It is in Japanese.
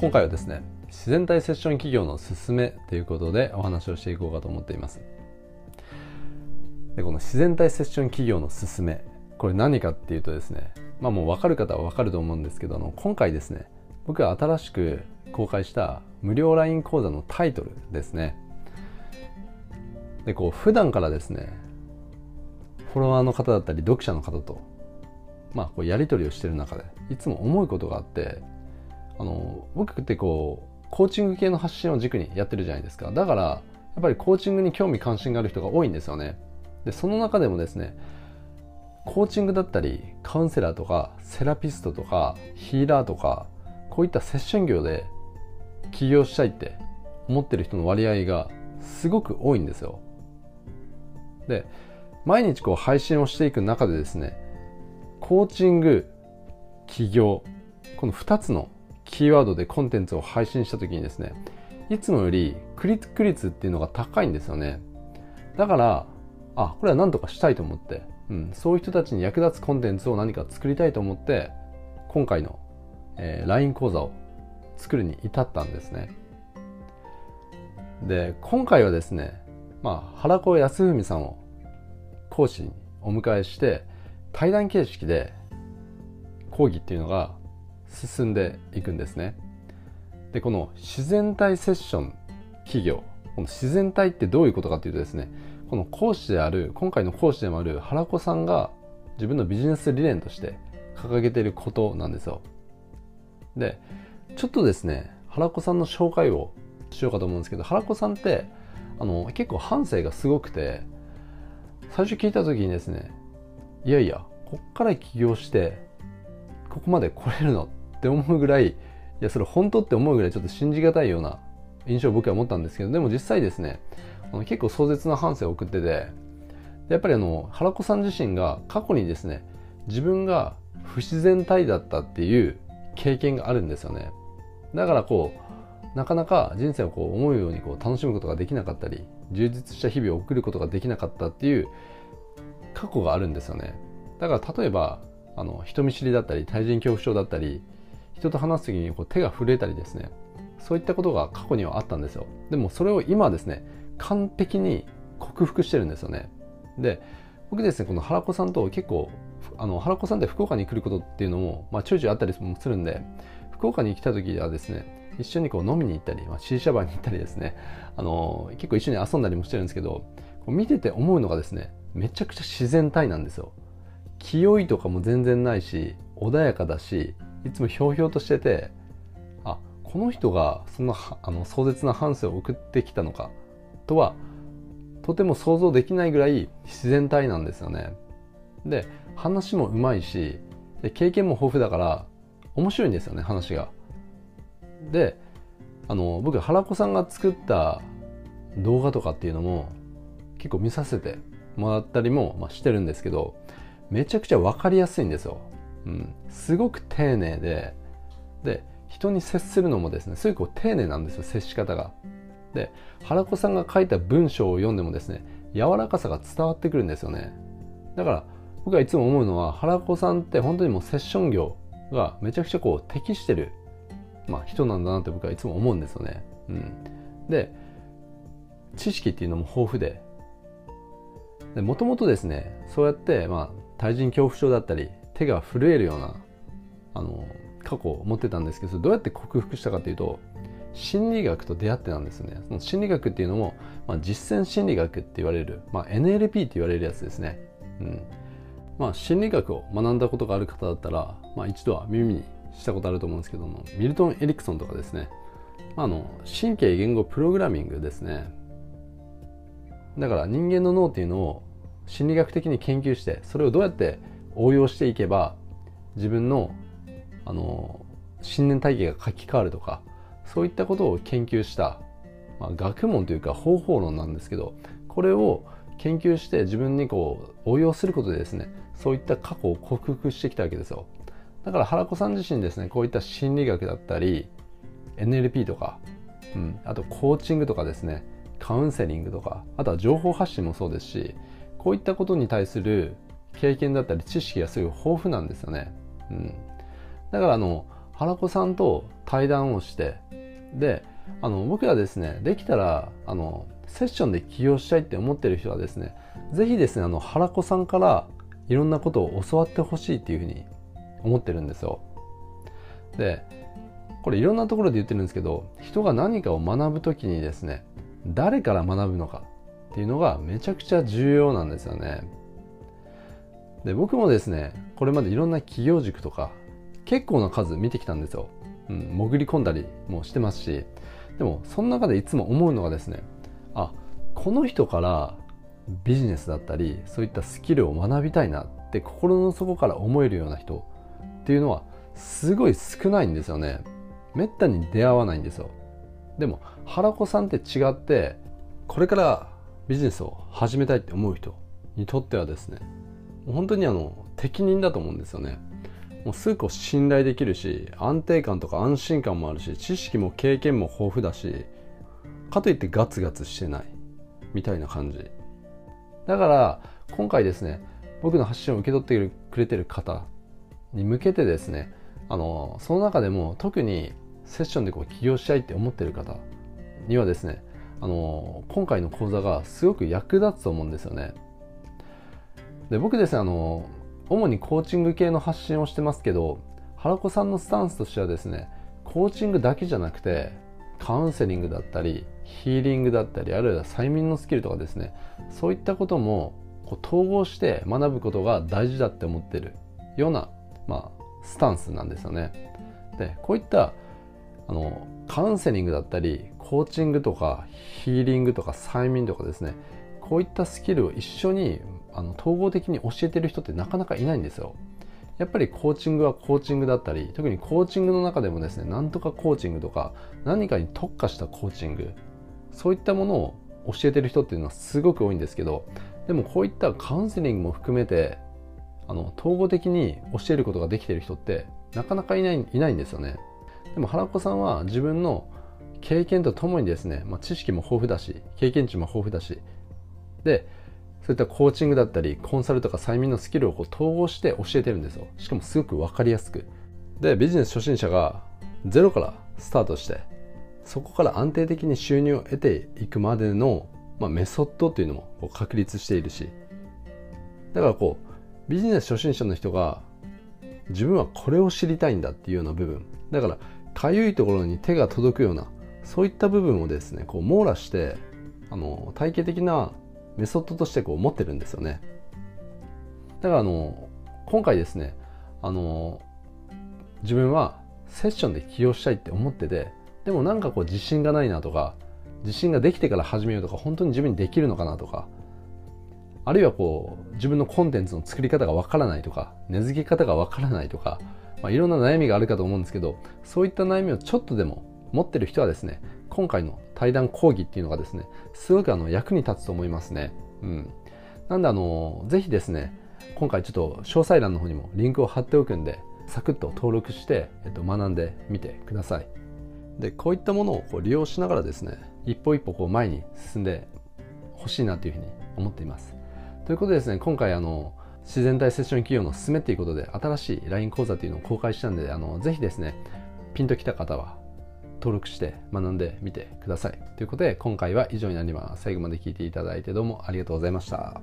今回はですね自然体セッション企業のすすめということでお話をしていこうかと思っています。でこの自然体セッション企業のすすめこれ何かっていうとですねまあもう分かる方は分かると思うんですけどあの今回ですね僕が新しく公開した無料 LINE 講座のタイトルですね。でこう普段からですねフォロワーの方だったり読者の方とまあこうやり取りをしてる中でいつも思うことがあってあの僕ってこうコーチング系の発信を軸にやってるじゃないですか。だからやっぱりコーチングに興味関心がある人が多いんですよね。でその中でもですねコーチングだったりカウンセラーとかセラピストとかヒーラーとかこういったセッション業で起業したいって思ってる人の割合がすごく多いんですよ。で毎日こう配信をしていく中でですねコーチング起業この2つのキーワードでコンテンツを配信した時にですねいつもよりクリック率っていうのが高いんですよね。だからあこれは何とかしたいと思って、うん、そういう人たちに役立つコンテンツを何か作りたいと思って今回の、えー、LINE 講座を作るに至ったんですね。で今回はですね、まあ、原子康文さんを講師にお迎えして対談形式で講義っていうのが進んでいくんですね。でこの自然体セッション企業この自然体ってどういうことかっていうとですねこの講師である今回の講師でもある原子さんが自分のビジネス理念として掲げていることなんですよ。でちょっとですね原子さんの紹介をしようかと思うんですけど原子さんってあの結構反省がすごくて最初聞いた時にですねいやいやこっから起業してここまで来れるのって思うぐらいいやそれ本当って思うぐらいちょっと信じがたいような印象を僕は持ったんですけどでも実際ですね結構壮絶な反省を送っててやっぱりあの原子さん自身が過去にですね自分が不自然体だったっていう経験があるんですよね。だからこうなかなか人生をこう思うようにこう楽しむことができなかったり充実した日々を送ることができなかったっていう過去があるんですよね。だから例えばあの人見知りだったり対人恐怖症だったり人と話す時にこう手が震えたりですねそういったことが過去にはあったんですよ。でもそれを今ですね完璧に克服してるんですよね。で僕ですねこの原子さんと結構あの原子さんって福岡に来ることっていうのも、まあ、ちょいちょいあったりもするんで福岡に来た時はですね一緒にこう飲みに行ったり、まあ、シーシャバーに行ったりですねあの結構一緒に遊んだりもしてるんですけどこう見てて思うのがですねめちゃくちゃ自然体なんですよ。清いとかも全然ないし穏やかだしいつもひょうひょうとしててあこの人がそんなあの壮絶な反省を送ってきたのかとはとても想像できないぐらい自然体なんですよね。で話もうまいしで経験も豊富だから面白いんですよね話が。であの僕原子さんが作った動画とかっていうのも結構見させてもらったりも、まあ、してるんですけどめちゃくちゃ分かりやすいんですよ、うん、すごく丁寧でで人に接するのもですねすごく丁寧なんですよ接し方が。で原子さんが書いた文章を読んでもですね柔らかさが伝わってくるんですよね。だから僕がいつも思うのは原子さんって本当にもうセッション業がめちゃくちゃこう適してる、まあ、人なんだなって僕はいつも思うんですよね、うん、で知識っていうのも豊富で。もともとですねそうやって、まあ、対人恐怖症だったり手が震えるようなあの過去を持ってたんですけどどうやって克服したかというと心理学と出会ってなんですね。その心理学っていうのも、まあ、実践心理学って言われる、まあ、NLP って言われるやつですね、うん。まあ、心理学を学んだことがある方だったら、まあ、一度は耳にしたことあると思うんですけどもミルトン・エリクソンとかですね、まあ、あの神経言語プログラミングですね。だから人間の脳っていうのを心理学的に研究してそれをどうやって応用していけば自分のあの信念体系が書き換わるとかそういったことを研究した、まあ、学問というか方法論なんですけどこれを研究して自分にこう応用することでですねそういった過去を克服してきたわけですよ。だから原子さん自身ですねこういった心理学だったり NLP とか、うん、あとコーチングとかですねカウンセリングとかあとは情報発信もそうですしこういったことに対する経験だったり知識がすごい豊富なんですよね。うん、だからあの原子さんと対談をしてであの僕らですねできたらあのセッションで起業したいって思ってる人はですね是非ですねあの原子さんからいろんなことを教わってほしいっていうふうに思ってるんですよ。でこれいろんなところで言ってるんですけど人が何かを学ぶ時にですね誰から学ぶのかっていうのがめちゃくちゃ重要なんですよね。で僕もですねこれまでいろんな企業塾とか結構な数見てきたんですよ、うん、潜り込んだりもしてますしでもその中でいつも思うのがですねあこの人からビジネスだったりそういったスキルを学びたいなって心の底から思えるような人っていうのはすごい少ないんですよね。めったに出会わないんですよ。でも原子さんって違ってこれからビジネスを始めたいって思う人にとってはですね本当にあの適任だと思うんですよね。もうすぐ信頼できるし安定感とか安心感もあるし知識も経験も豊富だしかといってガツガツしてないみたいな感じ。だから今回ですね僕の発信を受け取ってくれてる方に向けてですねあのその中でも特にセッションでこう起業したいって思ってる方にはですねあの今回の講座がすごく役立つと思うんですよね。で僕ですねあの主にコーチング系の発信をしてますけど原子さんのスタンスとしてはですねコーチングだけじゃなくてカウンセリングだったりヒーリングだったりあるいは催眠のスキルとかですねそういったこともこう統合して学ぶことが大事だって思ってるような、まあ、スタンスなんですよね。でこういったあのカウンセリングだったりコーチングとかヒーリングとか催眠とかですねこういったスキルを一緒にあの統合的に教えてる人ってなかなかいないんですよ。やっぱりコーチングはコーチングだったり特にコーチングの中でもですねなんとかコーチングとか何かに特化したコーチングそういったものを教えてる人っていうのはすごく多いんですけどでもこういったカウンセリングも含めてあの統合的に教えることができてる人ってなかなかいないいないんですよねでも原子さんは自分の経験とともにですね、まあ、知識も豊富だし経験値も豊富だしでそういったコーチングだったりコンサルとか催眠のスキルをこう統合して教えてるんですよ。しかもすごく分かりやすく。でビジネス初心者がゼロからスタートしてそこから安定的に収入を得ていくまでの、まあ、メソッドっていうのもこう確立しているし。だからこうビジネス初心者の人が自分はこれを知りたいんだっていうような部分。だからかゆいところに手が届くようなそういった部分をですねこう網羅してあの体系的なメソッドとしてこう持ってるんですよね。だからあの今回ですねあの自分はセッションで起業したいって思っててでもなんかこう自信がないなとか自信ができてから始めようとか本当に自分にできるのかなとかあるいはこう自分のコンテンツの作り方がわからないとか根付け方がわからないとか、まあ、いろんな悩みがあるかと思うんですけどそういった悩みをちょっとでも持ってる人はですね今回の対談講義っていうのがですねすごくあの役に立つと思いますね。うん、なんであのぜひですね今回ちょっと詳細欄の方にもリンクを貼っておくんでサクッと登録して、えっと、学んでみてください。でこういったものをこう利用しながらですね一歩一歩こう前に進んでほしいなというふうに思っています。ということでですね今回あの自然体セッション企業の進めっていうことで新しい LINE 講座というのを公開したんであのぜひですねピンときた方は登録して学んでみてください。ということで今回は以上になります。最後まで聞いていただいてどうもありがとうございました。